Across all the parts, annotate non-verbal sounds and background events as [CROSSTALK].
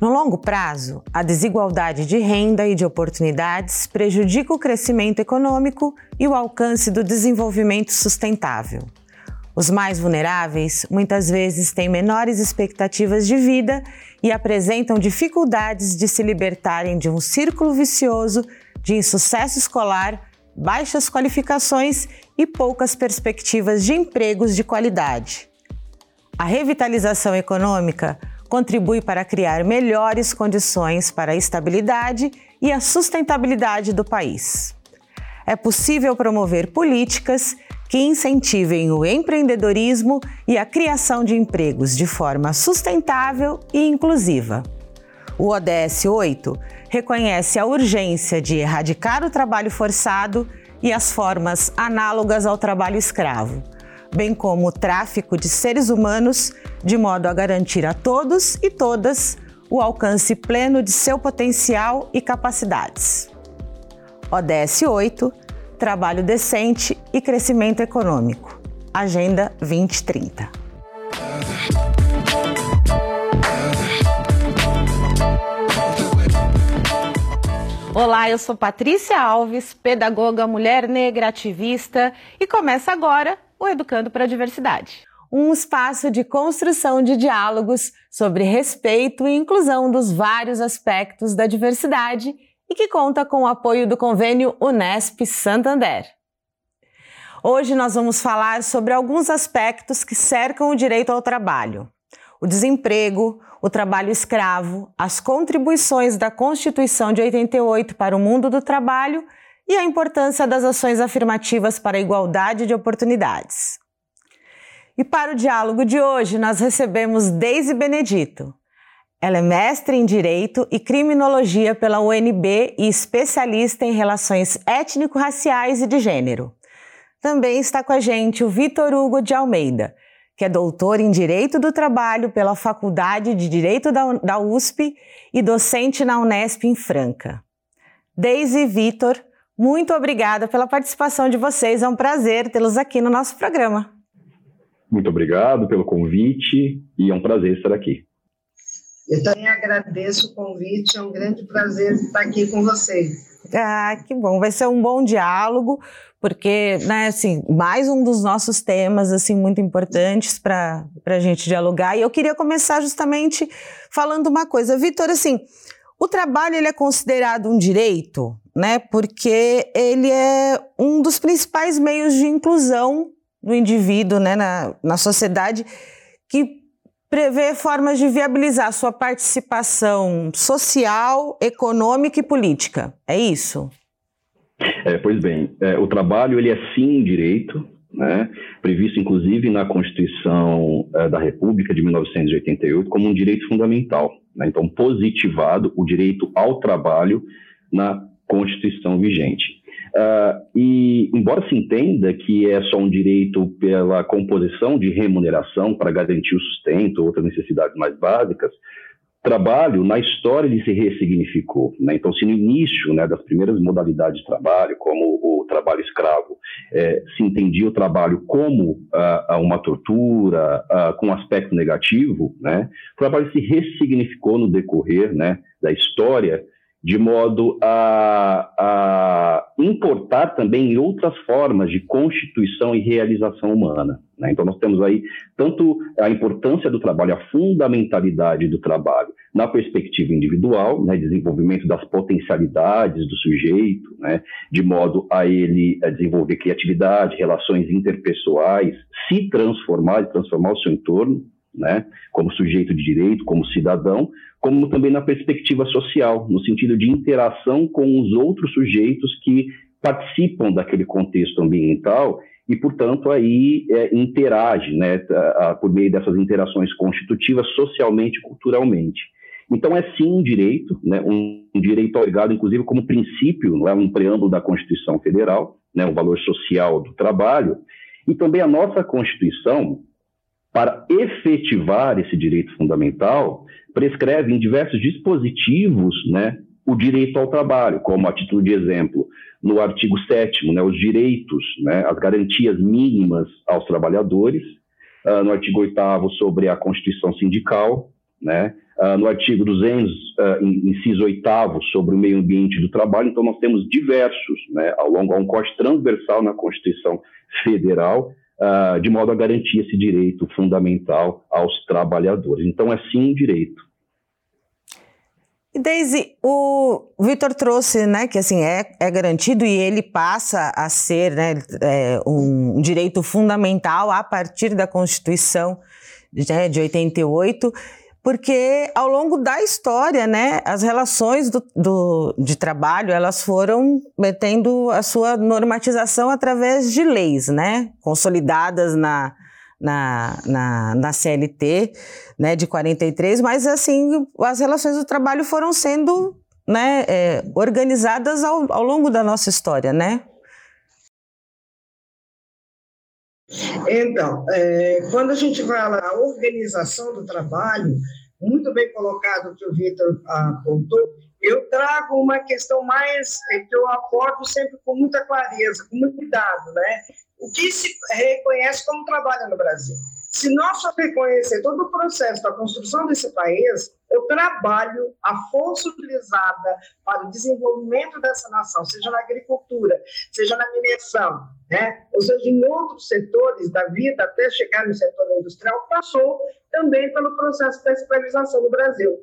No longo prazo, a desigualdade de renda e de oportunidades prejudica o crescimento econômico e o alcance do desenvolvimento sustentável. Os mais vulneráveis muitas vezes têm menores expectativas de vida e apresentam dificuldades de se libertarem de um círculo vicioso de insucesso escolar, baixas qualificações e poucas perspectivas de empregos de qualidade. A revitalização econômica contribui para criar melhores condições para a estabilidade e a sustentabilidade do país. É possível promover políticas que incentivem o empreendedorismo e a criação de empregos de forma sustentável e inclusiva. O ODS 8 reconhece a urgência de erradicar o trabalho forçado e as formas análogas ao trabalho escravo, bem como o tráfico de seres humanos, de modo a garantir a todos e todas o alcance pleno de seu potencial e capacidades. ODS 8 Trabalho decente e crescimento econômico. Agenda 2030. Olá, eu sou Patrícia Alves, pedagoga, mulher negra, ativista, e começa agora o Educando para a Diversidade. Um espaço de construção de diálogos sobre respeito e inclusão dos vários aspectos da diversidade e que conta com o apoio do convênio Unesp Santander. Hoje nós vamos falar sobre alguns aspectos que cercam o direito ao trabalho: o desemprego, o trabalho escravo, as contribuições da Constituição de 88 para o mundo do trabalho e a importância das ações afirmativas para a igualdade de oportunidades. E para o diálogo de hoje, nós recebemos Deise Benedito. Ela é mestre em Direito e Criminologia pela UNB e especialista em relações étnico-raciais e de gênero. Também está com a gente o Vitor Hugo de Almeida, que é doutor em Direito do Trabalho pela Faculdade de Direito da USP e docente na Unesp em Franca. Deise e Vitor, muito obrigada pela participação de vocês. É um prazer tê-los aqui no nosso programa. Muito obrigado pelo convite e é um prazer estar aqui. Eu também agradeço o convite, é um grande prazer estar aqui com vocês. Ah, que bom, vai ser um bom diálogo, porque, né, assim, mais um dos nossos temas, assim, muito importantes para a gente dialogar. E eu queria começar justamente falando uma coisa. Vitor, assim, o trabalho ele é considerado um direito, né? Porque ele é um dos principais meios de inclusão do indivíduo, né, na, na sociedade, que prevê formas de viabilizar sua participação social, econômica e política. É isso? É, pois bem, é, o trabalho ele é sim um direito, né, previsto inclusive na Constituição é, da República de 1988 como um direito fundamental. Né, então, positivado o direito ao trabalho na Constituição vigente. Uh, e, embora se entenda que é só um direito pela composição de remuneração para garantir o sustento ou outras necessidades mais básicas, trabalho, na história, ele se ressignificou. Né? Então, se no início né, das primeiras modalidades de trabalho, como o trabalho escravo, é, se entendia o trabalho como uh, uma tortura, uh, com aspecto negativo, né, o trabalho se ressignificou no decorrer né, da história de modo a, a, importar também outras formas de constituição e realização humana. Né? Então, nós temos aí tanto a importância do trabalho, a fundamentalidade do trabalho na perspectiva individual, né? desenvolvimento das potencialidades do sujeito, né? de modo a ele a desenvolver criatividade, relações interpessoais, se transformar e transformar o seu entorno, né, como sujeito de direito, como cidadão, como também na perspectiva social, no sentido de interação com os outros sujeitos que participam daquele contexto ambiental e, portanto, aí é, interage, né, por meio dessas interações constitutivas socialmente e culturalmente. Então, é sim um direito, né, um, direito obrigado, inclusive, como princípio, não é? Um preâmbulo da Constituição Federal, né, o valor social do trabalho, e também a nossa Constituição, para efetivar esse direito fundamental, prescreve em diversos dispositivos né, o direito ao trabalho, como a título de exemplo, no artigo 7 né, os direitos, né, as garantias mínimas aos trabalhadores, uh, no artigo 8 sobre a Constituição Sindical, né, uh, no artigo 200, uh, inciso 8 sobre o meio ambiente do trabalho. Então, nós temos diversos, né, ao longo, há um corte transversal na Constituição Federal, uh, de modo a garantir esse direito fundamental aos trabalhadores. Então, é sim um direito. Daisy, o Vitor trouxe, né, que assim é, é garantido e ele passa a ser, né, é, um direito fundamental a partir da Constituição né, de 88 porque ao longo da história, né, as relações do, do, de trabalho elas foram tendo a sua normatização através de leis, né, consolidadas na, na, na, na CLT, né, de 43, mas assim as relações do trabalho foram sendo, né, é, organizadas ao, ao longo da nossa história, né? Então, é, quando a gente fala a organização do trabalho, muito bem colocado que o Vitor apontou, eu trago uma questão mais é, que eu abordo sempre com muita clareza, com muito cuidado, né? O que se reconhece como trabalho no Brasil? Se nós só reconhecer todo o processo da construção desse país, o trabalho, a força utilizada para o desenvolvimento dessa nação, seja na agricultura, seja na mineração, né? ou seja, em outros setores da vida, até chegar no setor industrial, passou também pelo processo da escravização no Brasil.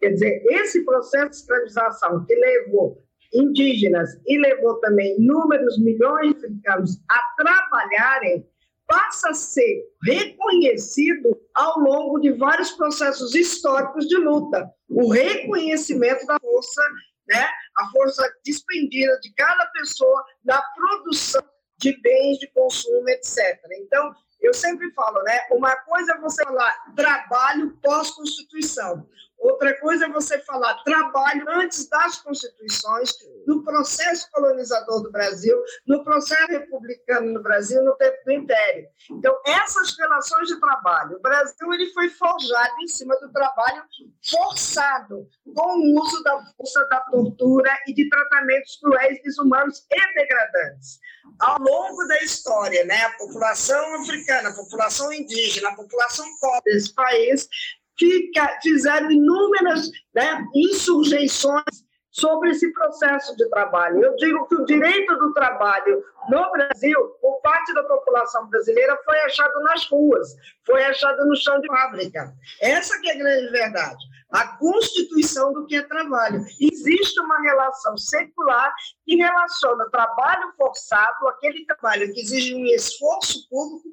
Quer dizer, esse processo de escravização que levou indígenas e levou também inúmeros milhões de africanos a trabalharem passa a ser reconhecido ao longo de vários processos históricos de luta. O reconhecimento da força, né, a força despendida de cada pessoa na produção de bens de consumo, etc. Então, eu sempre falo, né, uma coisa é você falar trabalho pós-constituição, Outra coisa é você falar trabalho antes das constituições, no processo colonizador do Brasil, no processo republicano no Brasil, no tempo do Império. Então, essas relações de trabalho, o Brasil ele foi forjado em cima do trabalho forçado, com o uso da força, da tortura e de tratamentos cruéis, desumanos e degradantes. Ao longo da história, né, a população africana, a população indígena, a população pobre desse país fizeram inúmeras né, insurreições sobre esse processo de trabalho. Eu digo que o direito do trabalho no Brasil, por parte da população brasileira, foi achado nas ruas, foi achado no chão de fábrica. Essa que é a grande verdade. A constituição do que é trabalho. Existe uma relação secular que relaciona trabalho forçado, aquele trabalho que exige um esforço público,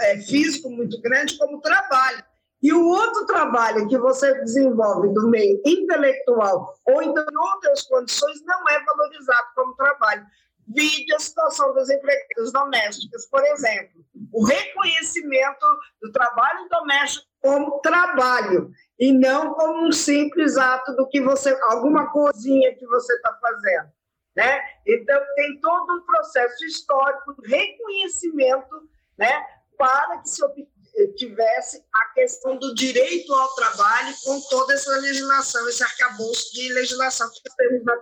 é, físico muito grande, como trabalho e o outro trabalho que você desenvolve do meio intelectual ou então em outras condições não é valorizado como trabalho. Vide a situação das empregadas domésticas, por exemplo. O reconhecimento do trabalho doméstico como trabalho e não como um simples ato do que você, alguma coisinha que você está fazendo. Né? Então, tem todo um processo histórico reconhecimento né, para que se obtenha tivesse a questão do direito ao trabalho com toda essa legislação, esse arcabouço de legislação que temos na,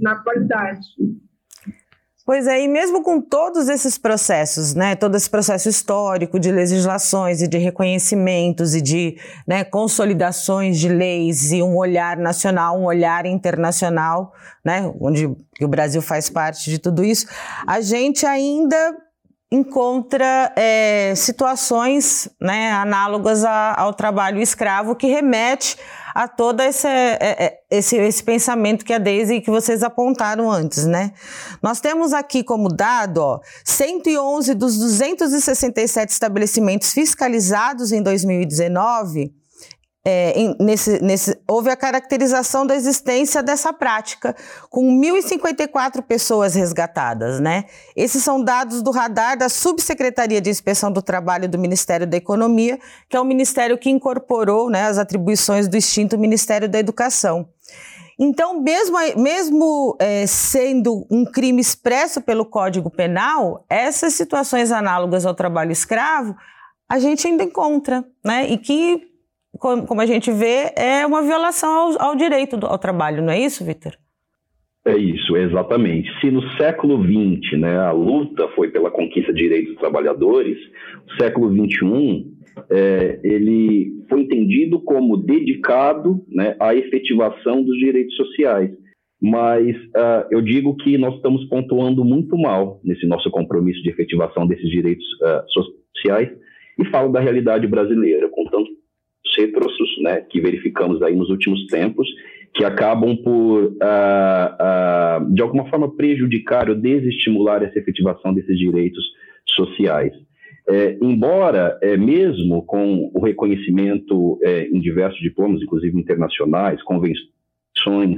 na atualidade. Pois é, e mesmo com todos esses processos, né, todo esse processo histórico de legislações e de reconhecimentos e de né, consolidações de leis e um olhar nacional, um olhar internacional, né, onde o Brasil faz parte de tudo isso, a gente ainda encontra é, situações né, análogas a, ao trabalho escravo que remete a todo esse, é, é, esse, esse pensamento que a Deise e que vocês apontaram antes, né? Nós temos aqui como dado, ó, 111 dos 267 estabelecimentos fiscalizados em 2019 é, nesse, nesse, houve a caracterização da existência dessa prática, com 1.054 pessoas resgatadas. Né? Esses são dados do radar da Subsecretaria de Inspeção do Trabalho do Ministério da Economia, que é o ministério que incorporou né, as atribuições do extinto Ministério da Educação. Então, mesmo, mesmo é, sendo um crime expresso pelo Código Penal, essas situações análogas ao trabalho escravo a gente ainda encontra, né? E que como a gente vê, é uma violação ao, ao direito do, ao trabalho, não é isso, Vitor? É isso, exatamente. Se no século XX né, a luta foi pela conquista de direitos dos trabalhos, o século XXI é, ele foi entendido como dedicado né, à efetivação dos direitos sociais. Mas uh, eu digo que nós estamos pontuando muito mal nesse nosso compromisso de efetivação desses direitos uh, sociais e falo da realidade brasileira, com tantos retrossos né, que verificamos aí nos últimos tempos, que acabam por, uh, de alguma forma, prejudicar ou desestimular essa efetivação desses direitos sociais. É, embora, é, mesmo com o reconhecimento é, em diversos diplomas, inclusive internacionais, convenções,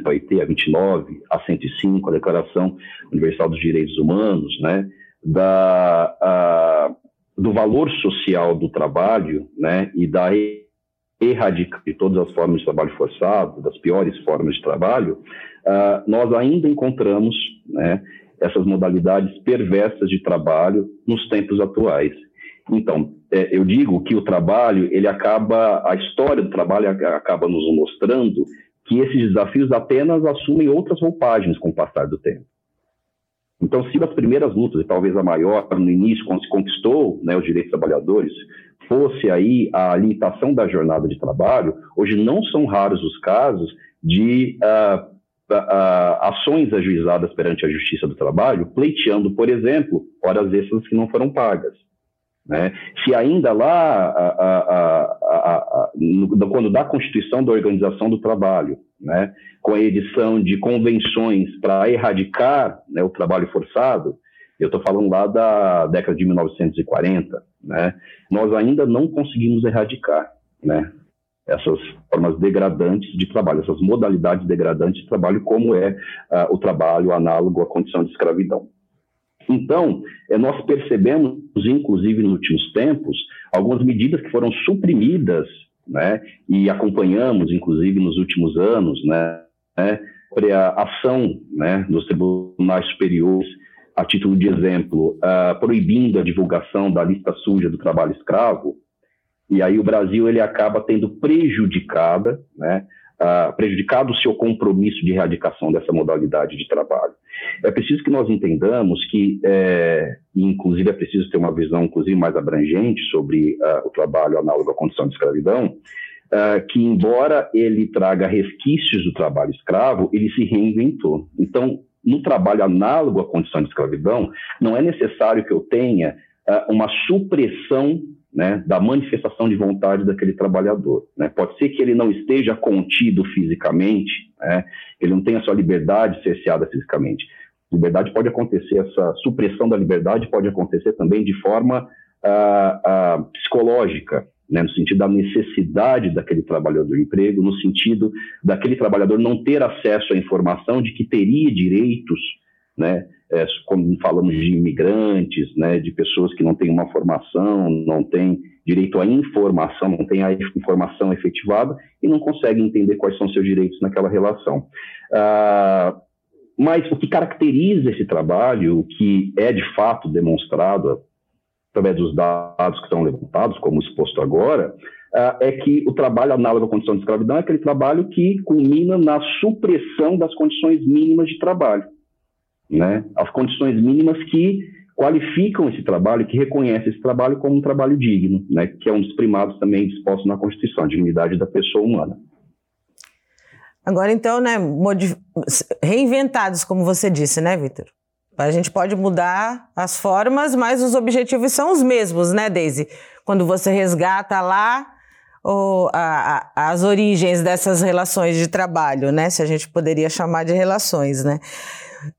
a OIT, a 29, a 105, a Declaração Universal dos Direitos Humanos, né, da, a, do valor social do trabalho né, e da erradicação de todas as formas de trabalho forçado, das piores formas de trabalho, uh, nós ainda encontramos né, essas modalidades perversas de trabalho nos tempos atuais. Então, é, eu digo que o trabalho, ele acaba, a história do trabalho acaba nos mostrando que esses desafios apenas assumem outras roupagens com o passar do tempo. Então, se das primeiras lutas, e talvez a maior, no início, quando se conquistou né, os direitos dos trabalhadores, fosse aí a limitação da jornada de trabalho, hoje não são raros os casos de uh, uh, ações ajuizadas perante a Justiça do Trabalho, pleiteando, por exemplo, horas extras que não foram pagas. Né? Se ainda lá, a, a, a, no, quando da Constituição da Organização do Trabalho, né, com a edição de convenções para erradicar né, o trabalho forçado, eu estou falando lá da década de 1940, né, nós ainda não conseguimos erradicar né, essas formas degradantes de trabalho, essas modalidades degradantes de trabalho, como é uh, o trabalho análogo à condição de escravidão. Então, é, nós percebemos, inclusive nos últimos tempos, algumas medidas que foram suprimidas, né, e acompanhamos, inclusive, nos últimos anos, né, né a ação né, dos tribunais superiores, a título de exemplo, uh, proibindo a divulgação da lista suja do trabalho escravo, e aí o Brasil ele acaba tendo prejudicada, né, uh, prejudicado o seu compromisso de erradicação dessa modalidade de trabalho. É preciso que nós entendamos que, é, inclusive, é preciso ter uma visão, inclusive, mais abrangente sobre uh, o trabalho análogo à condição de escravidão, uh, que, embora ele traga resquícios do trabalho escravo, ele se reinventou. Então, no trabalho análogo à condição de escravidão, não é necessário que eu tenha uh, uma supressão né, da manifestação de vontade daquele trabalhador. Né? Pode ser que ele não esteja contido fisicamente, né, ele não tenha sua liberdade cerceada fisicamente. Liberdade pode acontecer, essa supressão da liberdade pode acontecer também de forma ah, ah, psicológica, né, no sentido da necessidade daquele trabalhador do emprego, no sentido daquele trabalhador não ter acesso à informação de que teria direitos, né, é, quando falamos de imigrantes, né, de pessoas que não têm uma formação, não têm direito à informação, não têm a informação efetivada e não conseguem entender quais são seus direitos naquela relação. Ah, mas o que caracteriza esse trabalho, o que é de fato demonstrado através dos dados que estão levantados, como exposto agora, ah, é que o trabalho análogo à condição de escravidão é aquele trabalho que culmina na supressão das condições mínimas de trabalho né, as condições mínimas que qualificam esse trabalho, que reconhecem esse trabalho como um trabalho digno, né, que é um dos primados também dispostos na Constituição, a dignidade da pessoa humana. Agora, então, né, reinventados, como você disse, né, Vitor? A gente pode mudar as formas, mas os objetivos são os mesmos, né, Daisy? Quando você resgata lá o, a, a, as origens dessas relações de trabalho, né? Se a gente poderia chamar de relações, né?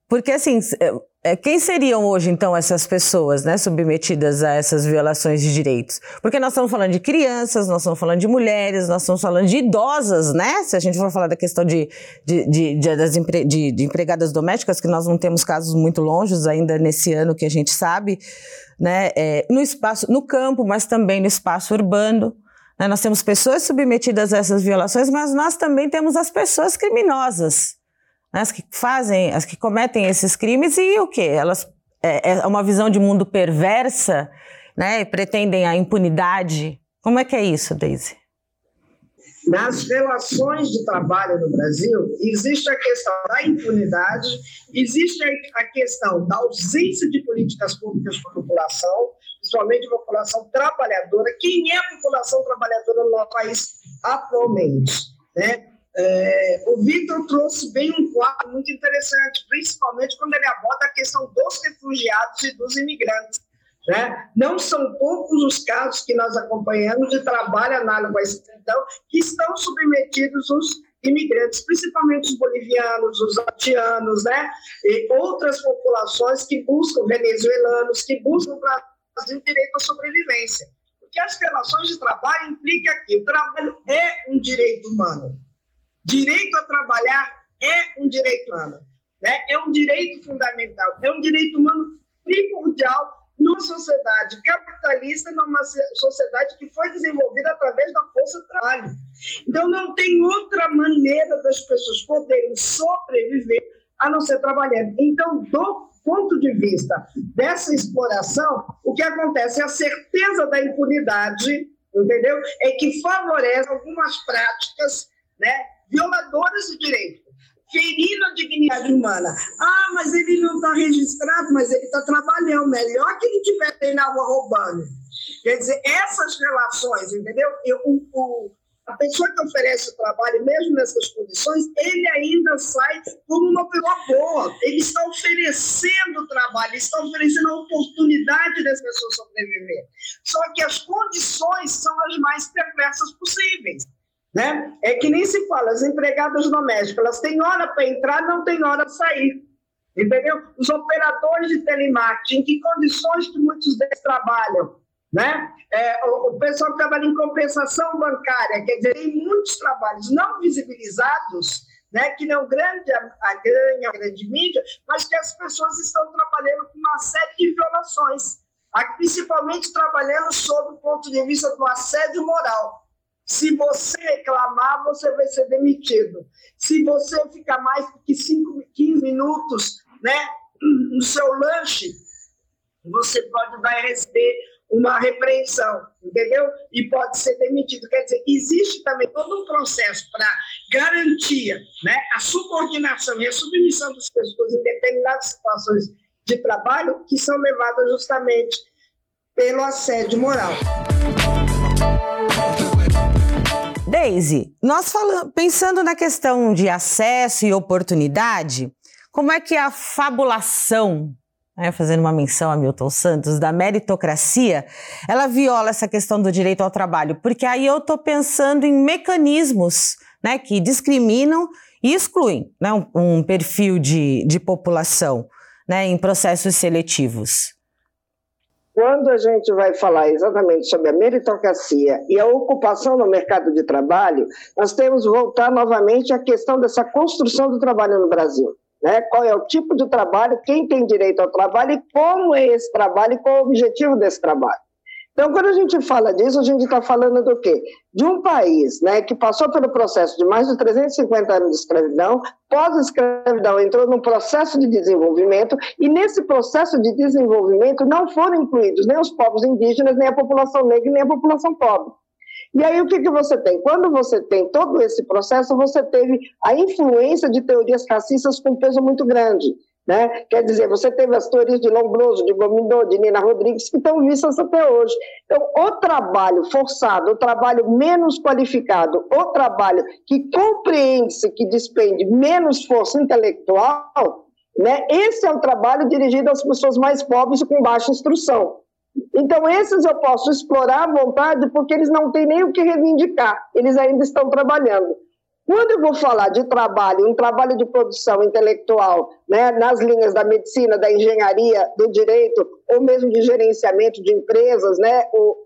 Porque, assim, é, quem seriam hoje, então, essas pessoas, né, submetidas a essas violações de direitos? Porque nós estamos falando de crianças, nós estamos falando de mulheres, nós estamos falando de idosas, né? Se a gente for falar da questão de, de, de, de de, de empregadas domésticas, que nós não temos casos muito longes ainda nesse ano que a gente sabe, né? É, no espaço, no campo, mas também no espaço urbano. Né? Nós temos pessoas submetidas a essas violações, mas nós também temos as pessoas criminosas né, as que fazem, as que cometem esses crimes e o que? Elas é, é, uma visão de mundo perversa, né? Pretendem a impunidade. Como é que é isso, Daisy? Nas relações de trabalho no Brasil, existe a questão da impunidade, existe a questão da ausência de políticas públicas para a população, principalmente a população trabalhadora. Quem é a população trabalhadora no nosso país atualmente? Né? É, o Victor trouxe bem um quadro muito interessante, principalmente quando ele aborda a questão dos refugiados e dos imigrantes. Né? Não são poucos os casos que nós acompanhamos de trabalho análogo à escravidão que estão submetidos os imigrantes, principalmente os bolivianos, os haitianos, né? e outras populações que buscam, venezuelanos, que buscam para fazer direito à sobrevivência. Porque as relações de trabalho implicam que o trabalho é um direito humano. Direito a trabalhar é um direito humano. Né? É um direito fundamental, é um direito humano primordial numa sociedade capitalista, numa sociedade que foi desenvolvida através da força do trabalho. Então, não tem outra maneira das pessoas poderem sobreviver a não ser trabalhando. Então, do ponto de vista dessa exploração, o que acontece é a certeza da impunidade, entendeu? É que favorece algumas práticas né, violadoras de direito ferindo a dignidade humana. Ah, mas ele não está registrado, mas ele está trabalhando. Melhor que ele estiver aí na rua roubando. Quer dizer, essas relações, entendeu? Eu, o, o, a pessoa que oferece o trabalho, mesmo nessas condições, ele ainda sai como uma pessoa boa. Ele está oferecendo trabalho, está oferecendo a oportunidade das pessoas sobreviver. Só que as condições são as mais perversas possíveis. Né? É que nem se fala, as empregadas domésticas, elas têm hora para entrar, não têm hora para sair. Entendeu? Os operadores de telemarketing, em que condições que muitos deles trabalham? Né? É, o, o, pessoal que trabalha em compensação bancária, quer dizer, tem muitos trabalhos não visibilizados, né, que não grande a, a, grande, a grande mídia, mas que as pessoas estão trabalhando com uma série de violações, principalmente trabalhando sob o ponto de vista do assédio moral. Se você reclamar, você vai ser demitido. Se você ficar mais que 5, 15 minutos né, no seu lanche, você pode vai receber uma repreensão, entendeu? E pode ser demitido. Quer dizer, existe também todo um processo para garantir né, a subordinação e a submissão das pessoas em determinadas situações de trabalho que são levadas justamente pelo assédio moral. Daisy, nós falamos, pensando na questão de acesso e oportunidade, como é que a fabulação, né, fazendo uma menção a Milton Santos, da meritocracia, ela viola essa questão do direito ao trabalho? Porque aí eu estou pensando em mecanismos né, que discriminam e excluem né, um, um perfil de, de população né, em processos seletivos. Quando a gente vai falar exatamente sobre a meritocracia e a ocupação no mercado de trabalho, nós temos que voltar novamente à questão dessa construção do trabalho no Brasil. Né? Qual é o tipo de trabalho, quem tem direito ao trabalho e como é esse trabalho e qual é o objetivo desse trabalho. Então, quando a gente fala disso, a gente está falando do quê? De um país né, que passou pelo processo de mais de 350 anos de escravidão, pós-escravidão entrou num processo de desenvolvimento, e nesse processo de desenvolvimento não foram incluídos nem os povos indígenas, nem a população negra, nem a população pobre. E aí o que, que você tem? Quando você tem todo esse processo, você teve a influência de teorias racistas com peso muito grande. Né? Quer dizer, você teve as teorias de Lombroso, de Gomindô, de Nina Rodrigues, que estão vistas até hoje. Então, o trabalho forçado, o trabalho menos qualificado, o trabalho que compreende-se que despende menos força intelectual, né? esse é o trabalho dirigido às pessoas mais pobres com baixa instrução. Então, esses eu posso explorar à vontade, porque eles não têm nem o que reivindicar, eles ainda estão trabalhando. Quando eu vou falar de trabalho, um trabalho de produção intelectual, né, nas linhas da medicina, da engenharia, do direito, ou mesmo de gerenciamento de empresas, né, ou,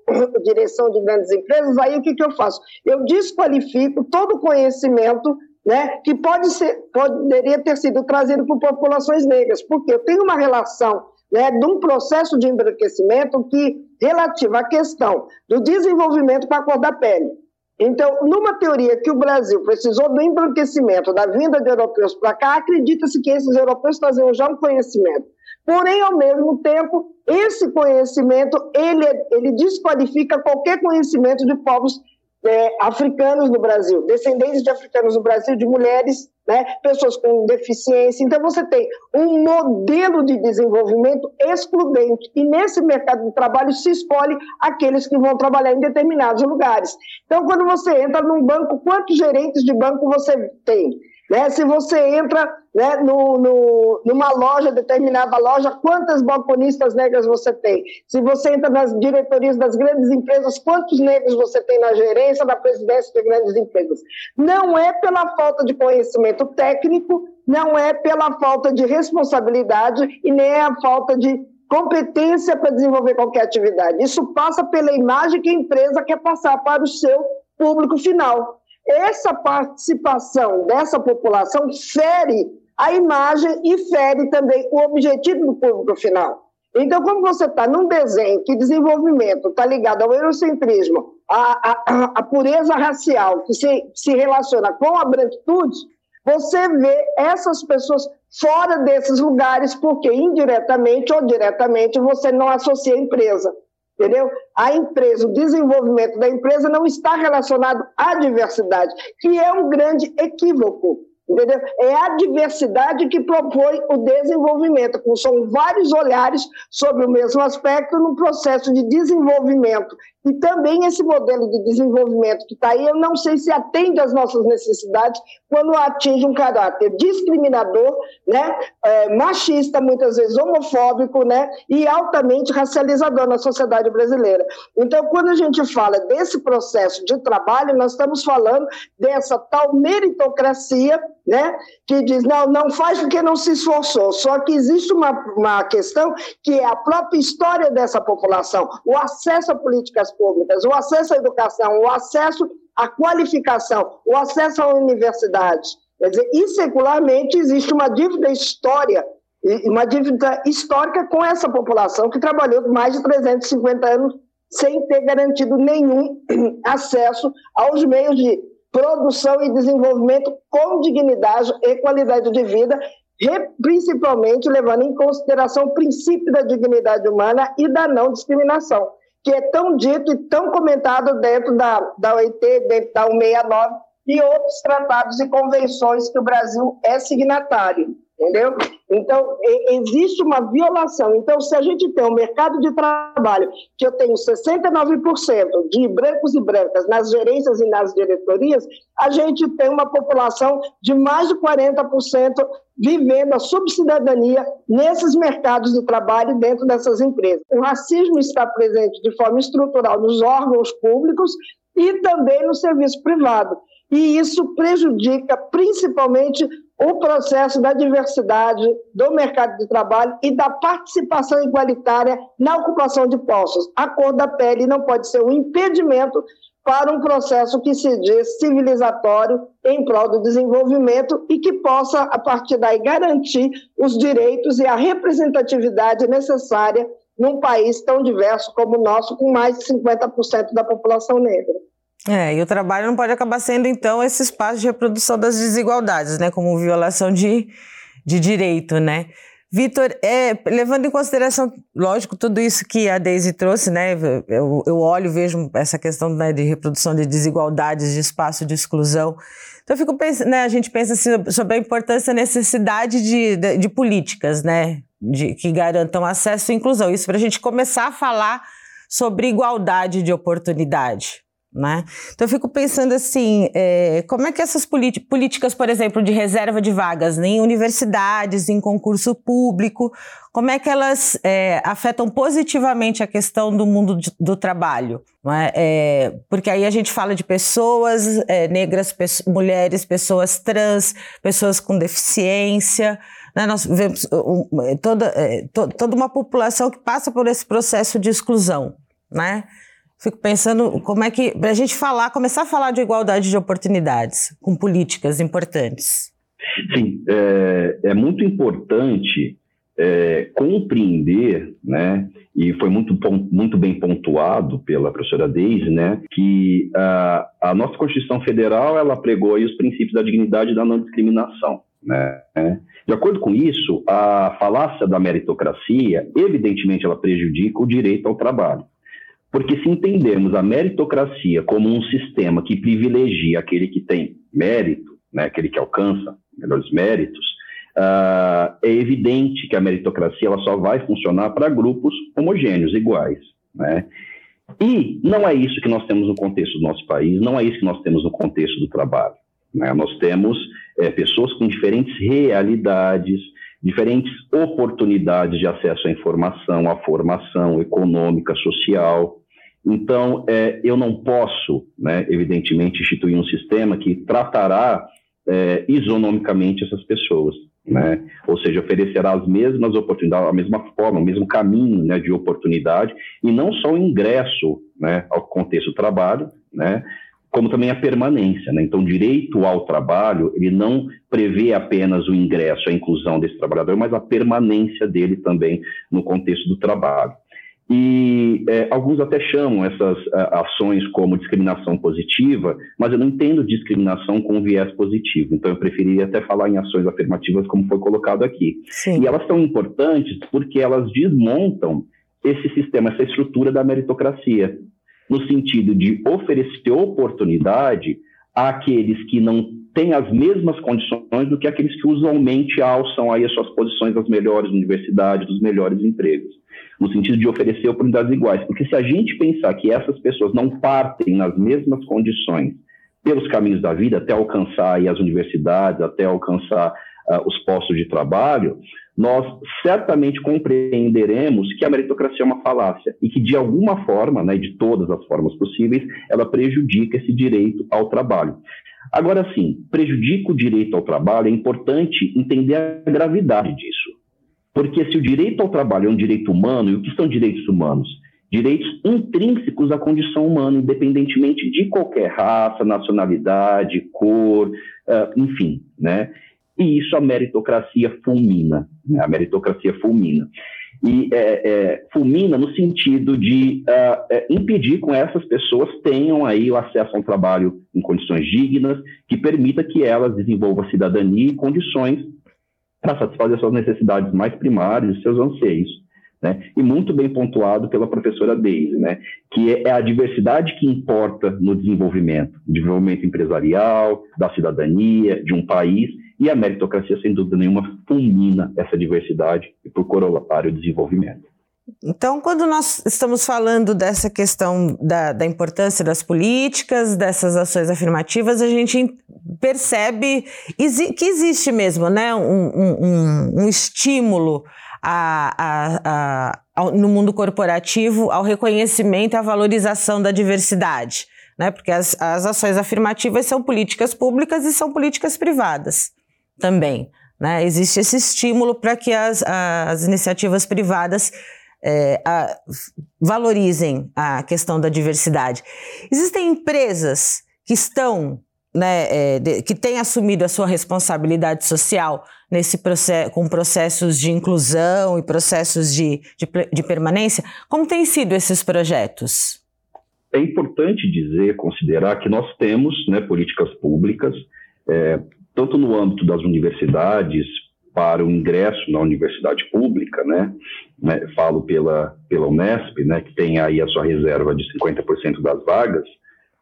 direção de grandes empresas, aí o que, que eu faço? Eu desqualifico todo o conhecimento né, que pode ser, poderia ter sido trazido por populações negras, porque eu tenho uma relação né, de um processo de embranquecimento que relativa à questão do desenvolvimento para a cor da pele. Então, numa teoria que o Brasil precisou do embranquecimento, da vinda de europeus para cá, acredita-se que esses europeus traziam já um conhecimento. Porém, ao mesmo tempo, esse conhecimento, ele, ele desqualifica qualquer conhecimento de povos é, africanos no Brasil, descendentes de africanos no Brasil, de mulheres, né, pessoas com deficiência. Então, você tem um modelo de desenvolvimento excludente. E nesse mercado de trabalho se escolhe aqueles que vão trabalhar em determinados lugares. Então, quando você entra num banco, quantos gerentes de banco você tem? Né? Se você entra né, no, no, numa loja, determinada loja, quantas balconistas negras você tem? Se você entra nas diretorias das grandes empresas, quantos negros você tem na gerência, na presidência de grandes empresas? Não é pela falta de conhecimento técnico, não é pela falta de responsabilidade e nem é a falta de competência para desenvolver qualquer atividade. Isso passa pela imagem que a empresa quer passar para o seu público final. Essa participação dessa população fere a imagem e fere também o objetivo do público final. Então, como você está num desenho que desenvolvimento está ligado ao eurocentrismo, à, à, à, pureza racial, que se, se relaciona com a branquitude, você vê essas pessoas fora desses lugares, porque indiretamente ou diretamente você não associa a empresa entendeu? A empresa, o desenvolvimento da empresa não está relacionado à diversidade, que é um grande equívoco. Entendeu? É a diversidade que propõe o desenvolvimento, são vários olhares sobre o mesmo aspecto no processo de desenvolvimento e também esse modelo de desenvolvimento que está aí, eu não sei se atende às nossas necessidades quando atinge um caráter discriminador, né, é, machista, muitas vezes homofóbico, né, e altamente racializador na sociedade brasileira. Então, quando a gente fala desse processo de trabalho, nós estamos falando dessa tal meritocracia, né, que diz, não, não faz porque não se esforçou. Só que existe uma, uma questão que é a própria história dessa população, o acesso a políticas públicas, o acesso à educação, o acesso à qualificação, o acesso à universidade. Quer dizer, e secularmente existe uma dívida história, uma dívida histórica com essa população que trabalhou mais de 350 anos sem ter garantido nenhum [CLEARS THROAT] acesso aos meios de produção e desenvolvimento com dignidade e qualidade de vida, principalmente levando em consideração o princípio da dignidade humana e da não discriminação que é tão dito e tão comentado dentro da, da OIT, dentro da 169 e outros tratados e convenções que o Brasil é signatário, entendeu? Então, existe uma violação. Então, se a gente tem um mercado de trabalho que eu tenho 69% de brancos e brancas nas gerências e nas diretorias, a gente tem uma população de mais de 40% vivendo a subcidadania nesses mercados de trabalho dentro dessas empresas. O racismo está presente de forma estrutural nos órgãos públicos e também no serviço privado. E isso prejudica principalmente o processo da diversidade do mercado de trabalho e da participação igualitária na ocupação de postos. A cor da pele não pode ser um impedimento para um processo que se diz civilizatório em prol do desenvolvimento e que possa, a partir daí, garantir os direitos e a representatividade necessária num país tão diverso como o nosso, com mais de 50% da população negra. É, e o trabalho não pode acabar sendo, então, esse espaço de reprodução das desigualdades, né? Como violação de, de direito, né? Vitor, é, levando em consideração, lógico, tudo isso que a Daisy trouxe, né? Eu, eu olho, vejo essa questão né, de reprodução de desigualdades, de espaço de exclusão. Então, fico pensando, né, a gente pensa assim, sobre a importância e a necessidade de, de, de políticas, né? De, que garantam acesso e inclusão. Isso para a gente começar a falar sobre igualdade de oportunidade. Né? Então eu fico pensando assim, é, como é que essas políticas, por exemplo, de reserva de vagas em universidades, em concurso público, como é que elas é, afetam positivamente a questão do mundo de, do trabalho? É? é? porque aí a gente fala de pessoas é, negras, pe mulheres, pessoas trans, pessoas com deficiência. Né? Nós vemos toda, é, to, toda uma população que passa por esse processo de exclusão. Né? Fico pensando como é que, para a gente falar, começar a falar de igualdade de oportunidades com políticas importantes. Sim, é, é muito importante é, compreender, né, e foi muito, muito bem pontuado pela professora Deise, né, que a, a nossa Constituição Federal ela pregou os princípios da dignidade e da não discriminação. Né? De acordo com isso, a falácia da meritocracia, evidentemente, ela prejudica o direito ao trabalho. Porque se entendemos a meritocracia como um sistema que privilegia aquele que tem mérito, né, aquele que alcança melhores méritos, uh, é evidente que a meritocracia ela só vai funcionar para grupos homogêneos, iguais. Né? E não é isso que nós temos no contexto do nosso país, não é isso que nós temos no contexto do trabalho. Né? Nós temos é, pessoas com diferentes realidades, diferentes oportunidades de acesso à informação, à formação econômica, social. Então, é, eu não posso, né, evidentemente, instituir um sistema que tratará é, isonomicamente essas pessoas. Né? Ou seja, oferecerá as mesmas oportunidades, a mesma forma, o mesmo caminho né, de oportunidade, e não só o ingresso né, ao contexto do trabalho, né, como também a permanência. Né? Então, direito ao trabalho, ele não prevê apenas o ingresso, a inclusão desse trabalhador, mas a permanência dele também no contexto do trabalho. E é, alguns até chamam essas a, ações como discriminação positiva, mas eu não entendo discriminação com viés positivo. Então, eu preferiria até falar em ações afirmativas, como foi colocado aqui. Sim. E elas são importantes porque elas desmontam esse sistema, essa estrutura da meritocracia, no sentido de oferecer oportunidade àqueles que não têm as mesmas condições do que aqueles que usualmente alçam aí as suas posições das melhores universidades, dos melhores empregos no sentido de oferecer oportunidades iguais. Porque se a gente pensar que essas pessoas não partem nas mesmas condições pelos caminhos da vida até alcançar as universidades, até alcançar uh, os postos de trabalho, nós certamente compreenderemos que a meritocracia é uma falácia e que, de alguma forma, né, de todas as formas possíveis, ela prejudica esse direito ao trabalho. Agora, sim, prejudica o direito ao trabalho, é importante entender a gravidade disso. Porque se o direito ao trabalho é um direito humano, e o que são direitos humanos? Direitos intrínsecos à condição humana, independentemente de qualquer raça, nacionalidade, cor, uh, enfim, né? E isso a meritocracia fulmina, né? a meritocracia fulmina. E é, é, fulmina no sentido de uh, é, impedir que essas pessoas tenham aí o acesso a um trabalho em condições dignas, que permita que elas desenvolvam cidadania e condições para satisfazer suas necessidades mais primárias e seus anseios. Né? E muito bem pontuado pela professora Deise, né? que é a diversidade que importa no desenvolvimento, desenvolvimento empresarial, da cidadania, de um país, e a meritocracia, sem dúvida nenhuma, fulmina essa diversidade e, por corolário, o desenvolvimento. Então, quando nós estamos falando dessa questão da, da, importância das políticas, dessas ações afirmativas, a gente percebe que existe mesmo né, um, um, um estímulo a, a, a, no mundo corporativo ao reconhecimento e à valorização da diversidade. Né, porque as, as ações afirmativas são políticas públicas e são políticas privadas também. Né? Existe esse estímulo para que as, as iniciativas privadas é, a, valorizem a questão da diversidade. Existem empresas que estão, né, é, de, que têm assumido a sua responsabilidade social nesse processo, com processos de inclusão e processos de, de, de permanência. Como têm sido esses projetos? É importante dizer, considerar que nós temos né, políticas públicas, é, tanto no âmbito das universidades, para o ingresso na universidade pública, né, né, falo pela, pela Unesp, né, que tem aí a sua reserva de 50% das vagas,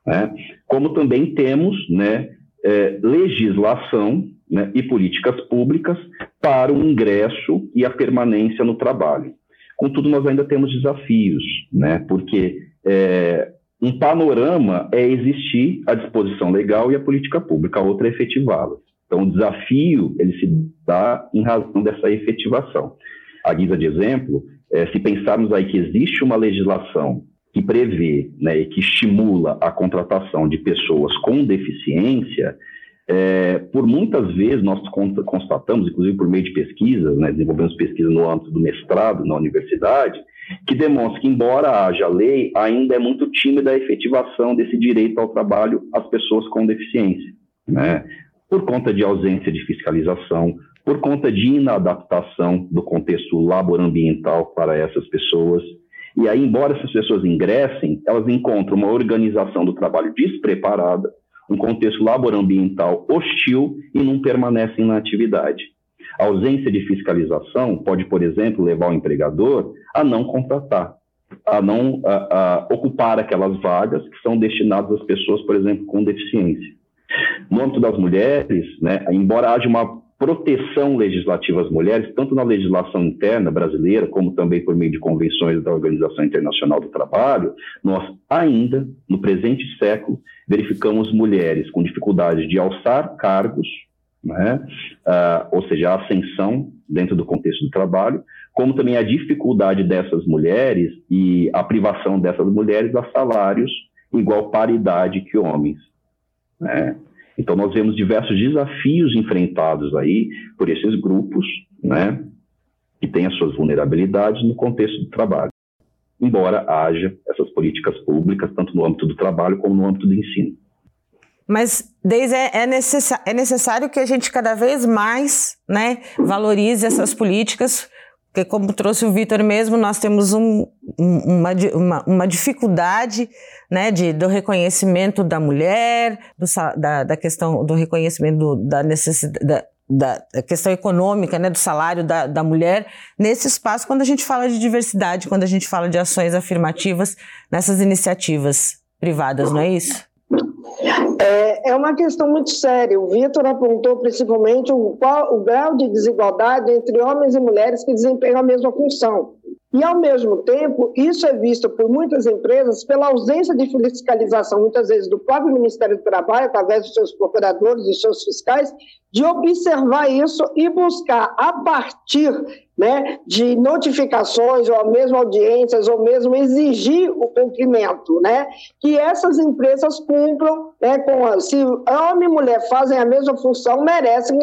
né, como também temos né, é, legislação né, e políticas públicas para o ingresso e a permanência no trabalho. Contudo, nós ainda temos desafios, né, porque é, um panorama é existir a disposição legal e a política pública, a outra é efetivá-las. Então, o desafio ele se dá em razão dessa efetivação. A guisa de exemplo, é, se pensarmos aí que existe uma legislação que prevê né, e que estimula a contratação de pessoas com deficiência, é, por muitas vezes nós constatamos, inclusive por meio de pesquisas, né, desenvolvemos pesquisa no âmbito do mestrado na universidade, que demonstra que, embora haja lei, ainda é muito tímida a efetivação desse direito ao trabalho às pessoas com deficiência. Né? Por conta de ausência de fiscalização, por conta de inadaptação do contexto laborambiental para essas pessoas. E aí, embora essas pessoas ingressem, elas encontram uma organização do trabalho despreparada, um contexto laborambiental hostil e não permanecem na atividade. A ausência de fiscalização pode, por exemplo, levar o empregador a não contratar, a não a, a ocupar aquelas vagas que são destinadas às pessoas, por exemplo, com deficiência. No âmbito das mulheres, né, embora haja uma proteção legislativa às mulheres, tanto na legislação interna brasileira, como também por meio de convenções da Organização Internacional do Trabalho, nós ainda, no presente século, verificamos mulheres com dificuldade de alçar cargos, né, uh, ou seja, a ascensão dentro do contexto do trabalho, como também a dificuldade dessas mulheres e a privação dessas mulheres a salários igual paridade que homens. Né? Então, nós vemos diversos desafios enfrentados aí por esses grupos, né, que têm as suas vulnerabilidades no contexto do trabalho. Embora haja essas políticas públicas, tanto no âmbito do trabalho como no âmbito do ensino. Mas, desde é, é, é necessário que a gente cada vez mais né, valorize essas políticas, porque, como trouxe o Vitor mesmo, nós temos um, uma, uma, uma, dificuldade né, de, do reconhecimento da mulher, do, da, da, questão do reconhecimento do, da necessidade. Da, da questão econômica, né, do salário da, da mulher, nesse espaço, quando a gente fala de diversidade, quando a gente fala de ações afirmativas nessas iniciativas privadas, não é isso? É, é uma questão muito séria. O Vitor apontou principalmente o, o grau de desigualdade entre homens e mulheres que desempenham a mesma função. E, ao mesmo tempo, isso é visto por muitas empresas pela ausência de fiscalização, muitas vezes do próprio Ministério do Trabalho, através dos seus procuradores, dos seus fiscais, de observar isso e buscar, a partir né, de notificações, ou mesmo audiências, ou mesmo exigir o cumprimento, né, que essas empresas cumpram, né, com, se homem e mulher fazem a mesma função, merecem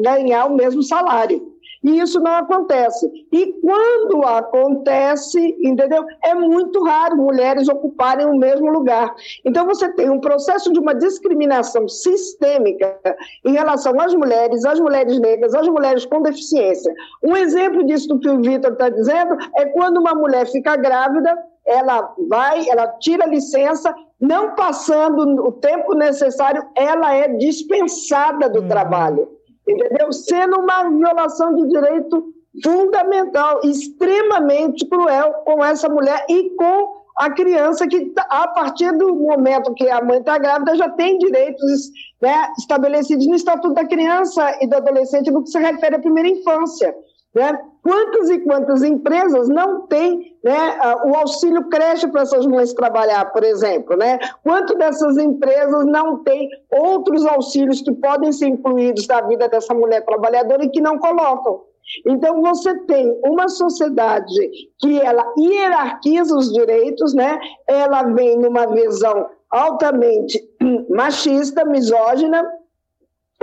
ganhar o mesmo salário. E isso não acontece. E quando acontece, entendeu? É muito raro mulheres ocuparem o mesmo lugar. Então você tem um processo de uma discriminação sistêmica em relação às mulheres, às mulheres negras, às mulheres com deficiência. Um exemplo disso do que o Vitor está dizendo é quando uma mulher fica grávida, ela vai, ela tira licença, não passando o tempo necessário, ela é dispensada do uhum. trabalho entendeu? Sendo uma violação de direito fundamental, extremamente cruel com essa mulher e com a criança que, tá, a partir do momento que a mãe está grávida, já tem direitos né, estabelecidos no Estatuto da Criança e do Adolescente no que se refere à primeira infância. Né? Quantas e quantas empresas não têm né, o auxílio creche para essas mães trabalhar, por exemplo? Né? Quanto dessas empresas não têm outros auxílios que podem ser incluídos na vida dessa mulher trabalhadora e que não colocam? Então você tem uma sociedade que ela hierarquiza os direitos, né? Ela vem numa visão altamente [CLEARS THROAT] machista, misógina,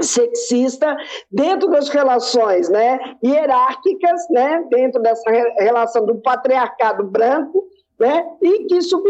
sexista dentro das relações né, hierárquicas, né, dentro dessa relação do patriarcado branco, né, e que sub,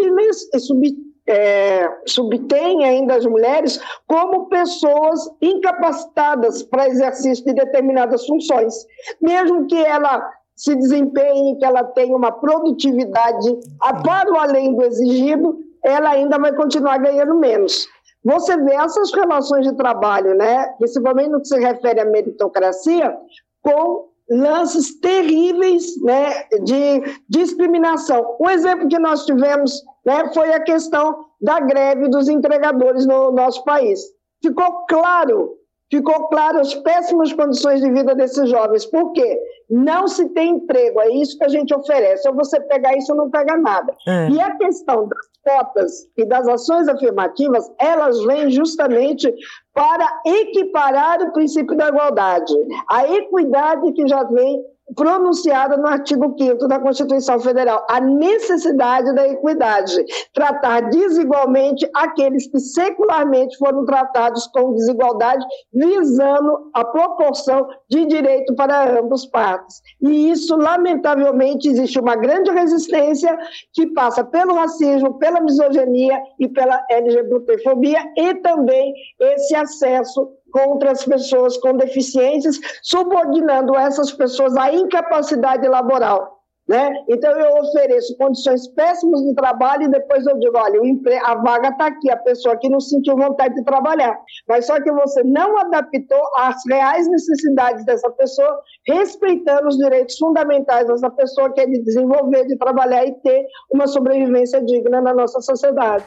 sub, é, subtém ainda as mulheres como pessoas incapacitadas para exercício de determinadas funções, mesmo que ela se desempenhe, que ela tenha uma produtividade para o além do exigido, ela ainda vai continuar ganhando menos. Você vê essas relações de trabalho, né, principalmente no que se refere à meritocracia, com lances terríveis né, de discriminação. Um exemplo que nós tivemos né, foi a questão da greve dos entregadores no nosso país. Ficou claro ficou claro as péssimas condições de vida desses jovens. Por quê? Não se tem emprego, é isso que a gente oferece. Ou você pegar isso ou não pega nada. É. E a questão das cotas e das ações afirmativas, elas vêm justamente para equiparar o princípio da igualdade. A equidade que já vem pronunciada no artigo 5 da Constituição Federal, a necessidade da equidade, tratar desigualmente aqueles que secularmente foram tratados com desigualdade, visando a proporção de direito para ambos partes. E isso, lamentavelmente, existe uma grande resistência que passa pelo racismo, pela misoginia e pela LGBTfobia e também esse acesso contra as pessoas com deficiências, subordinando essas pessoas à incapacidade laboral. Né? Então, eu ofereço condições péssimas de trabalho e depois eu digo: olha, a vaga está aqui, a pessoa aqui não sentiu vontade de trabalhar. Mas só que você não adaptou às reais necessidades dessa pessoa, respeitando os direitos fundamentais dessa pessoa, que é de desenvolver, de trabalhar e ter uma sobrevivência digna na nossa sociedade.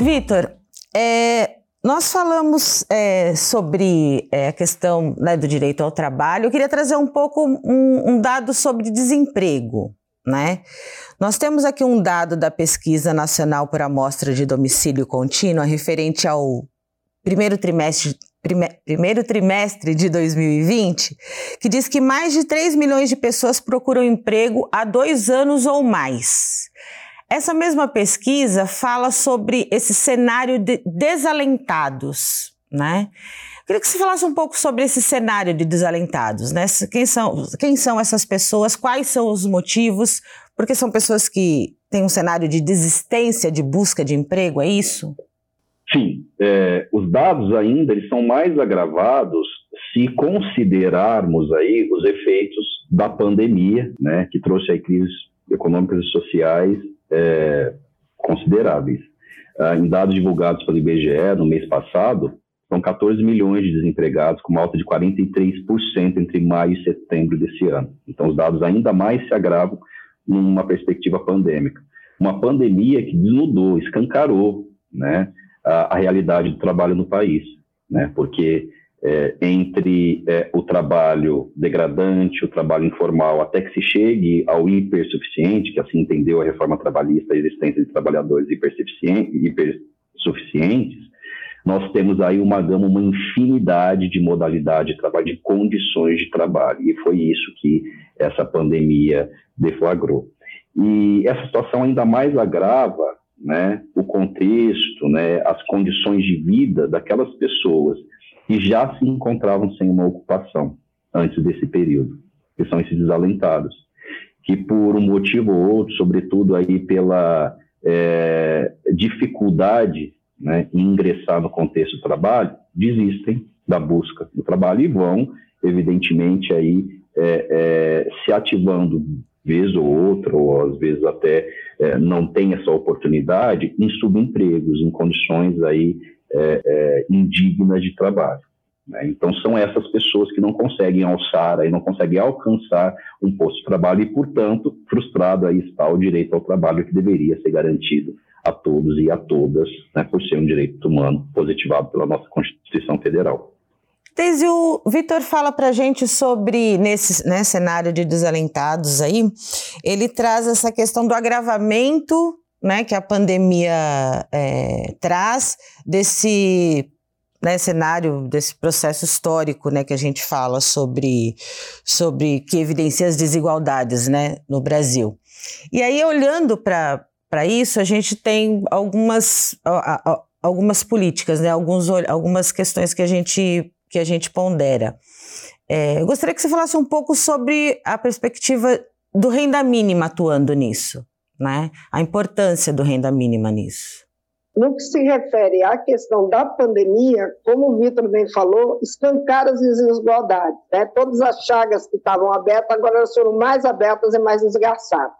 Vitor, é, nós falamos é, sobre é, a questão né, do direito ao trabalho. Eu queria trazer um pouco um, um, dado sobre desemprego. Né? Nós temos aqui um dado da Pesquisa Nacional por Amostra de Domicílio Contínua referente ao primeiro trimestre, prime, primeiro trimestre de 2020, que diz que mais de 3 milhões de pessoas procuram emprego há dois anos ou mais. Essa mesma pesquisa fala sobre esse cenário de desalentados, né? Queria que você falasse um pouco sobre esse cenário de desalentados, né? Quem são, quem são essas pessoas, quais são os motivos, porque são pessoas que têm um cenário de desistência, de busca de emprego, é isso? Sim, é, os dados ainda eles são mais agravados se considerarmos aí os efeitos da pandemia, né, que trouxe aí crises econômicas e sociais é, consideráveis. Ah, em dados divulgados pelo IBGE no mês passado, são 14 milhões de desempregados, com uma alta de 43% entre maio e setembro desse ano. Então, os dados ainda mais se agravam numa perspectiva pandêmica. Uma pandemia que desnudou, escancarou né, a, a realidade do trabalho no país, né, porque é, entre é, o trabalho degradante, o trabalho informal, até que se chegue ao hipersuficiente, que assim entendeu a reforma trabalhista, a existência de trabalhadores hipersuficientes, nós temos aí uma gama, uma infinidade de modalidades de trabalho, de condições de trabalho, e foi isso que essa pandemia deflagrou. E essa situação ainda mais agrava né, o contexto, né, as condições de vida daquelas pessoas que já se encontravam sem uma ocupação antes desse período, que são esses desalentados, que por um motivo ou outro, sobretudo aí pela é, dificuldade né, em ingressar no contexto do trabalho, desistem da busca do trabalho e vão, evidentemente, aí é, é, se ativando vez ou outra, ou às vezes até é, não tem essa oportunidade, em subempregos, em condições aí é, é, indignas de trabalho. Né? Então, são essas pessoas que não conseguem alçar, aí não conseguem alcançar um posto de trabalho e, portanto, frustrado aí está o direito ao trabalho que deveria ser garantido a todos e a todas, né, por ser um direito humano positivado pela nossa Constituição Federal. Desde o Vitor fala para gente sobre, nesse né, cenário de desalentados aí, ele traz essa questão do agravamento né, que a pandemia é, traz desse né, cenário, desse processo histórico né, que a gente fala sobre, sobre que evidencia as desigualdades né, no Brasil. E aí, olhando para isso, a gente tem algumas, algumas políticas, né, alguns, algumas questões que a gente, que a gente pondera. É, eu gostaria que você falasse um pouco sobre a perspectiva do renda mínima atuando nisso né? A importância do renda mínima nisso. No que se refere à questão da pandemia, como o Vitor bem falou, escancaram as desigualdades. Né? Todas as chagas que estavam abertas agora foram mais abertas e mais esgarçadas.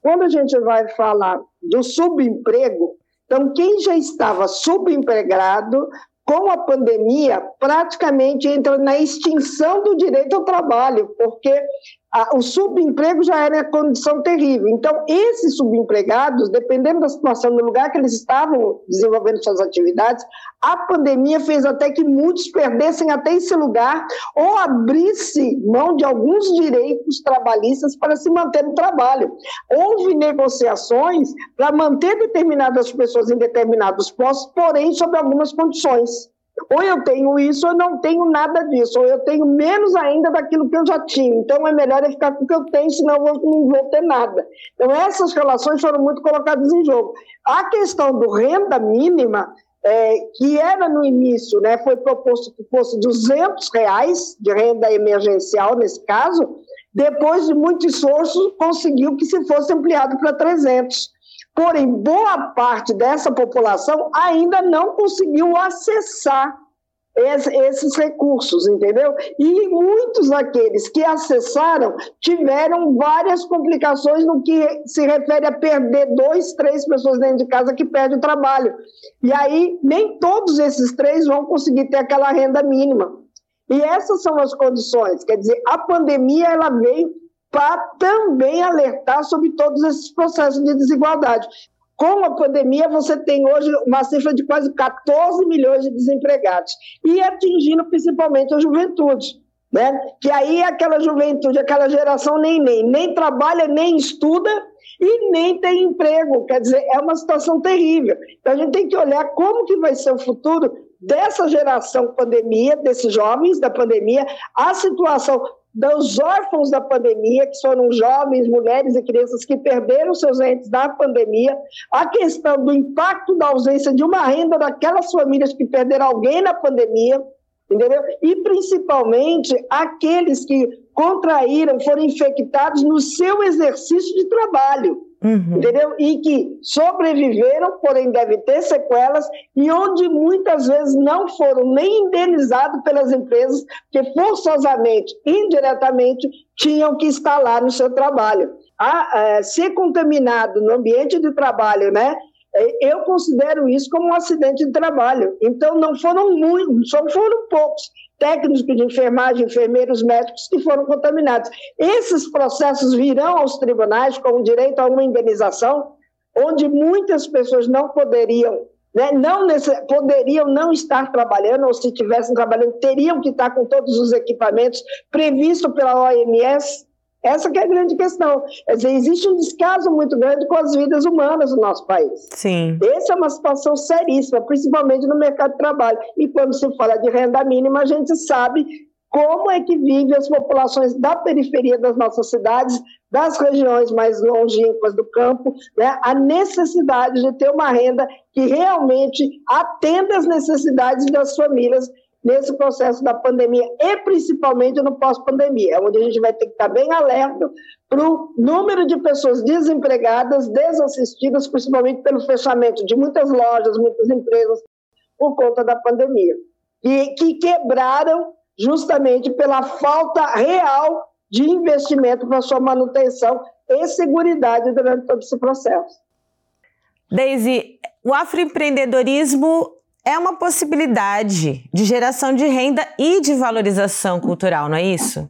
Quando a gente vai falar do subemprego, então quem já estava subempregado com a pandemia, praticamente entra na extinção do direito ao trabalho, porque o subemprego já era condição terrível. Então, esses subempregados, dependendo da situação do lugar que eles estavam desenvolvendo suas atividades, a pandemia fez até que muitos perdessem até esse lugar ou abrisse mão de alguns direitos trabalhistas para se manter no trabalho. Houve negociações para manter determinadas pessoas em determinados postos, porém sob algumas condições. Ou eu tenho isso, ou não tenho nada disso, ou eu tenho menos ainda daquilo que eu já tinha. Então é melhor eu ficar com o que eu tenho, senão eu não vou ter nada. Então essas relações foram muito colocadas em jogo. A questão do renda mínima, é, que era no início, né, foi proposto que fosse 200 reais de renda emergencial nesse caso, depois de muito esforço conseguiu que se fosse ampliado para 300. Porém, boa parte dessa população ainda não conseguiu acessar esses recursos, entendeu? E muitos daqueles que acessaram tiveram várias complicações no que se refere a perder dois, três pessoas dentro de casa que perdem o trabalho. E aí, nem todos esses três vão conseguir ter aquela renda mínima. E essas são as condições. Quer dizer, a pandemia ela veio para também alertar sobre todos esses processos de desigualdade. Com a pandemia, você tem hoje uma cifra de quase 14 milhões de desempregados, e atingindo principalmente a juventude. Né? Que aí aquela juventude, aquela geração nem nem, nem trabalha, nem estuda e nem tem emprego. Quer dizer, é uma situação terrível. Então a gente tem que olhar como que vai ser o futuro dessa geração pandemia, desses jovens da pandemia, a situação dos órfãos da pandemia, que foram jovens, mulheres e crianças que perderam seus entes na pandemia, a questão do impacto da ausência de uma renda daquelas famílias que perderam alguém na pandemia, entendeu? E principalmente aqueles que contraíram, foram infectados no seu exercício de trabalho. Uhum. Entendeu? E que sobreviveram, porém devem ter sequelas, e onde muitas vezes não foram nem indenizados pelas empresas, que forçosamente, indiretamente, tinham que estar lá no seu trabalho. A, a, ser contaminado no ambiente de trabalho, né? É, eu considero isso como um acidente de trabalho. Então, não foram muitos, só foram poucos técnicos de enfermagem, enfermeiros, médicos que foram contaminados. Esses processos virão aos tribunais com direito a uma indenização, onde muitas pessoas não poderiam, né, não poderiam não estar trabalhando, ou se estivessem trabalhando, teriam que estar com todos os equipamentos previstos pela OMS, essa é a grande questão. Quer dizer, existe um descaso muito grande com as vidas humanas no nosso país. Sim. Essa é uma situação seríssima, principalmente no mercado de trabalho. E quando se fala de renda mínima, a gente sabe como é que vivem as populações da periferia das nossas cidades, das regiões mais longínquas do campo, né, a necessidade de ter uma renda que realmente atenda às necessidades das famílias nesse processo da pandemia e principalmente no pós-pandemia, onde a gente vai ter que estar bem alerta para o número de pessoas desempregadas, desassistidas, principalmente pelo fechamento de muitas lojas, muitas empresas, por conta da pandemia, e que quebraram justamente pela falta real de investimento para sua manutenção e segurança durante todo esse processo. Daisy, o afroempreendedorismo é uma possibilidade de geração de renda e de valorização cultural, não é isso?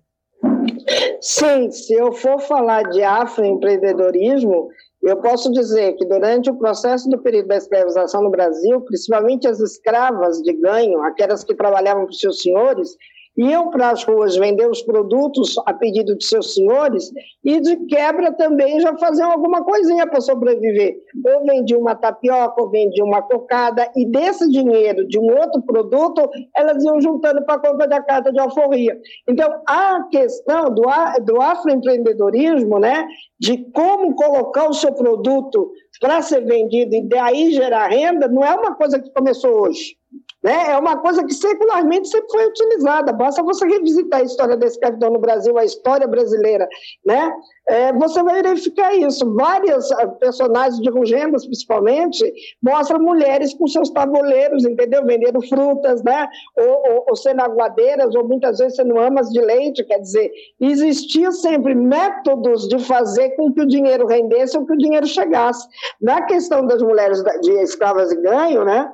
Sim, se eu for falar de afroempreendedorismo, eu posso dizer que durante o processo do período da escravização no Brasil, principalmente as escravas de ganho, aquelas que trabalhavam para os seus senhores, iam para as ruas vender os produtos a pedido de seus senhores e, de quebra, também já faziam alguma coisinha para sobreviver. Ou vendiam uma tapioca, ou vendiam uma cocada, e desse dinheiro de um outro produto, elas iam juntando para a compra da carta de alforria. Então, a questão do, do afroempreendedorismo, né, de como colocar o seu produto para ser vendido e daí gerar renda, não é uma coisa que começou hoje. Né? É uma coisa que secularmente sempre foi utilizada. Basta você revisitar a história da escravidão no Brasil, a história brasileira, né? É, você vai verificar isso. Várias ah, personagens de Rugendas, principalmente, mostram mulheres com seus tabuleiros, entendeu? Vendendo frutas, né? Ou, ou, ou sendo aguadeiras, ou muitas vezes sendo amas de leite. Quer dizer, existia sempre métodos de fazer com que o dinheiro rendesse ou que o dinheiro chegasse. Na questão das mulheres de escravas e ganho, né?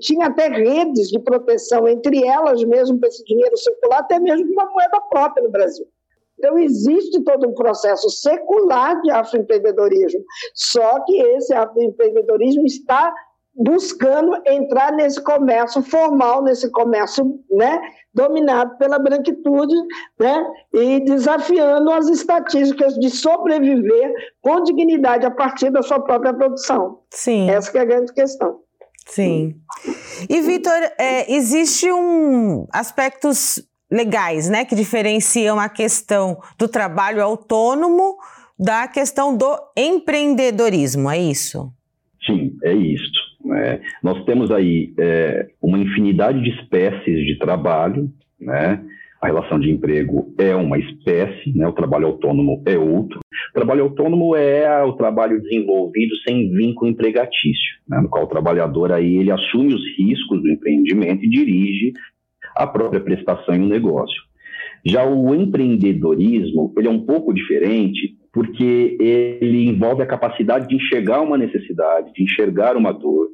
Tinha até redes de proteção entre elas mesmo para esse dinheiro circular, até mesmo com uma moeda própria no Brasil. Então, existe todo um processo secular de afroempreendedorismo, só que esse afroempreendedorismo está buscando entrar nesse comércio formal, nesse comércio né, dominado pela branquitude, né, e desafiando as estatísticas de sobreviver com dignidade a partir da sua própria produção. Sim. Essa é a grande questão. Sim. E, Vitor, é, existe um aspectos legais, né, que diferenciam a questão do trabalho autônomo da questão do empreendedorismo, é isso? Sim, é isso. É, nós temos aí é, uma infinidade de espécies de trabalho, né? A relação de emprego é uma espécie, né? o trabalho autônomo é outro. O trabalho autônomo é o trabalho desenvolvido sem vínculo empregatício, né? no qual o trabalhador aí ele assume os riscos do empreendimento e dirige a própria prestação em um negócio. Já o empreendedorismo ele é um pouco diferente porque ele envolve a capacidade de enxergar uma necessidade, de enxergar uma dor,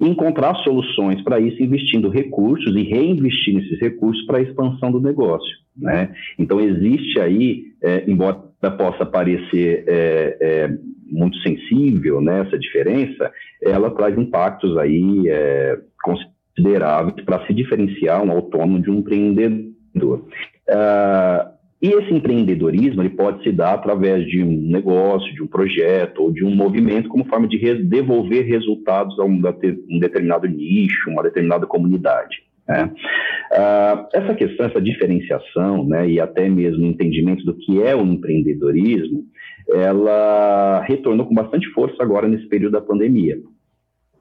encontrar soluções para isso, investindo recursos e reinvestir nesses recursos para a expansão do negócio. Né? Então, existe aí, é, embora possa parecer é, é, muito sensível né, essa diferença, ela traz impactos aí é, consideráveis para se diferenciar um autônomo de um empreendedor. Uh, e esse empreendedorismo ele pode se dar através de um negócio, de um projeto ou de um movimento como forma de devolver resultados a um, um determinado nicho, uma determinada comunidade. Né? Uh, essa questão, essa diferenciação né, e até mesmo o entendimento do que é o empreendedorismo, ela retornou com bastante força agora nesse período da pandemia.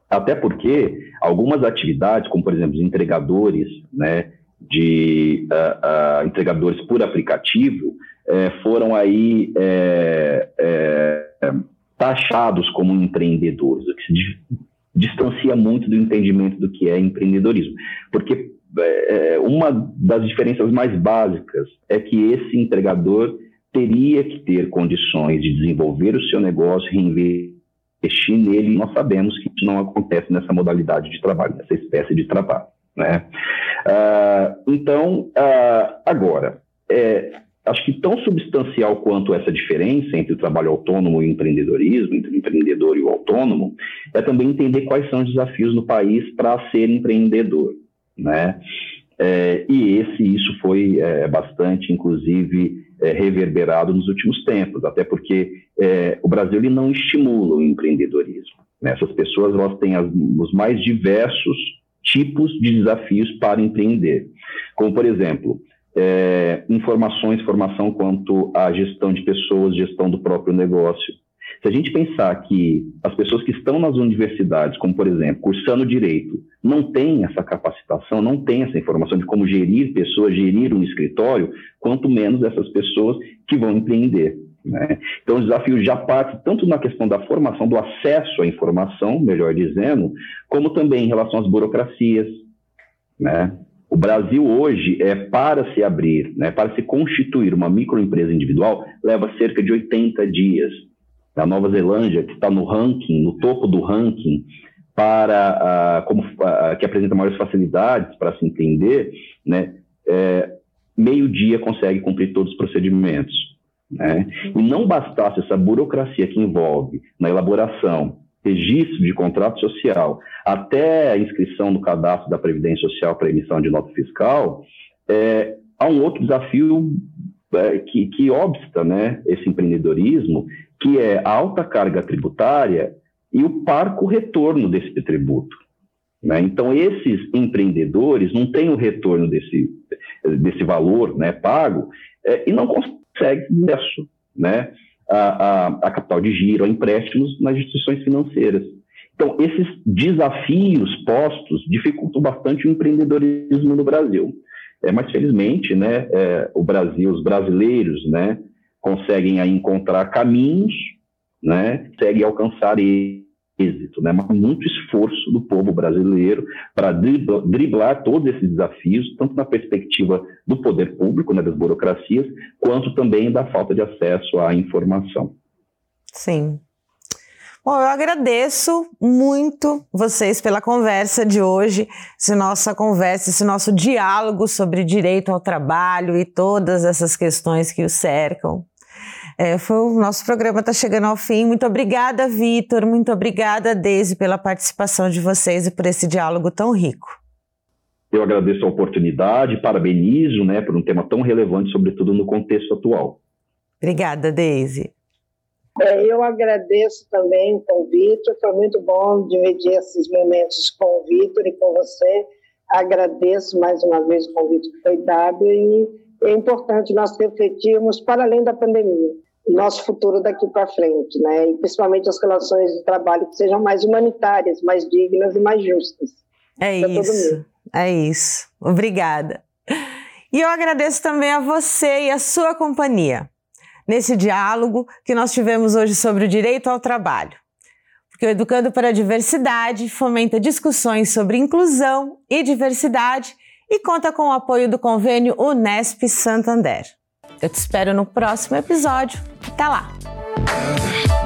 Até porque algumas atividades, como por exemplo os entregadores, né, de uh, uh, entregadores por aplicativo é, foram aí é, é, taxados como empreendedores, o que se distancia muito do entendimento do que é empreendedorismo, porque uma das diferenças mais básicas é que esse entregador teria que ter condições de desenvolver o seu negócio, reinvestir nele, nós sabemos que isso não acontece nessa modalidade de trabalho, nessa espécie de trabalho. Né? Uh, então, uh, agora, é, acho que tão substancial quanto essa diferença entre o trabalho autônomo e o empreendedorismo, entre o empreendedor e o autônomo, é também entender quais são os desafios no país para ser empreendedor. Né? É, e esse, isso foi é, bastante, inclusive, é, reverberado nos últimos tempos, até porque é, o Brasil ele não estimula o empreendedorismo. Né? Essas pessoas elas têm as, os mais diversos tipos de desafios para empreender. Como, por exemplo, é, informações, formação quanto à gestão de pessoas, gestão do próprio negócio. Se a gente pensar que as pessoas que estão nas universidades, como por exemplo, cursando direito, não têm essa capacitação, não têm essa informação de como gerir pessoas, gerir um escritório, quanto menos essas pessoas que vão empreender. Né? Então, o desafio já parte tanto na questão da formação, do acesso à informação, melhor dizendo, como também em relação às burocracias. Né? O Brasil hoje, é para se abrir, né, para se constituir uma microempresa individual, leva cerca de 80 dias. A Nova Zelândia, que está no ranking, no topo do ranking, para uh, como uh, que apresenta maiores facilidades para se entender, né, é, meio dia consegue cumprir todos os procedimentos. Né? E não bastasse essa burocracia que envolve na elaboração, registro de contrato social, até a inscrição no cadastro da Previdência Social para emissão de nota fiscal, é, há um outro desafio é, que, que obsta né, esse empreendedorismo, que é a alta carga tributária e o parco retorno desse tributo. Né? Então, esses empreendedores não têm o retorno desse, desse valor né, pago é, e não conseguem consegue acesso né, a, a, a, capital de giro, a empréstimos nas instituições financeiras. Então, esses desafios postos dificultam bastante o empreendedorismo no Brasil. É, mas, felizmente, né, é, o Brasil, os brasileiros, né, conseguem aí encontrar caminhos, né, conseguem alcançar êxito, né? mas muito esforço do povo brasileiro para driblar todos esses desafios, tanto na perspectiva do poder público, né, das burocracias, quanto também da falta de acesso à informação. Sim. Bom, eu agradeço muito vocês pela conversa de hoje, essa nossa conversa, esse nosso diálogo sobre direito ao trabalho e todas essas questões que o cercam. É, foi o nosso programa está chegando ao fim. Muito obrigada, Vitor. Muito obrigada, Deise, pela participação de vocês e por esse diálogo tão rico. Eu agradeço a oportunidade, parabenizo né, por um tema tão relevante, sobretudo no contexto atual. Obrigada, Deise. É, eu agradeço também o convite, foi muito bom dividir esses momentos com o Vitor e com você. Agradeço mais uma vez o convite que foi dado e é importante nós refletirmos para além da pandemia, nosso futuro daqui para frente, né? E principalmente as relações de trabalho que sejam mais humanitárias, mais dignas e mais justas. É isso. É isso. Obrigada. E eu agradeço também a você e a sua companhia nesse diálogo que nós tivemos hoje sobre o direito ao trabalho. Porque o Educando para a Diversidade fomenta discussões sobre inclusão e diversidade e conta com o apoio do convênio Unesp Santander. Eu te espero no próximo episódio. Até lá!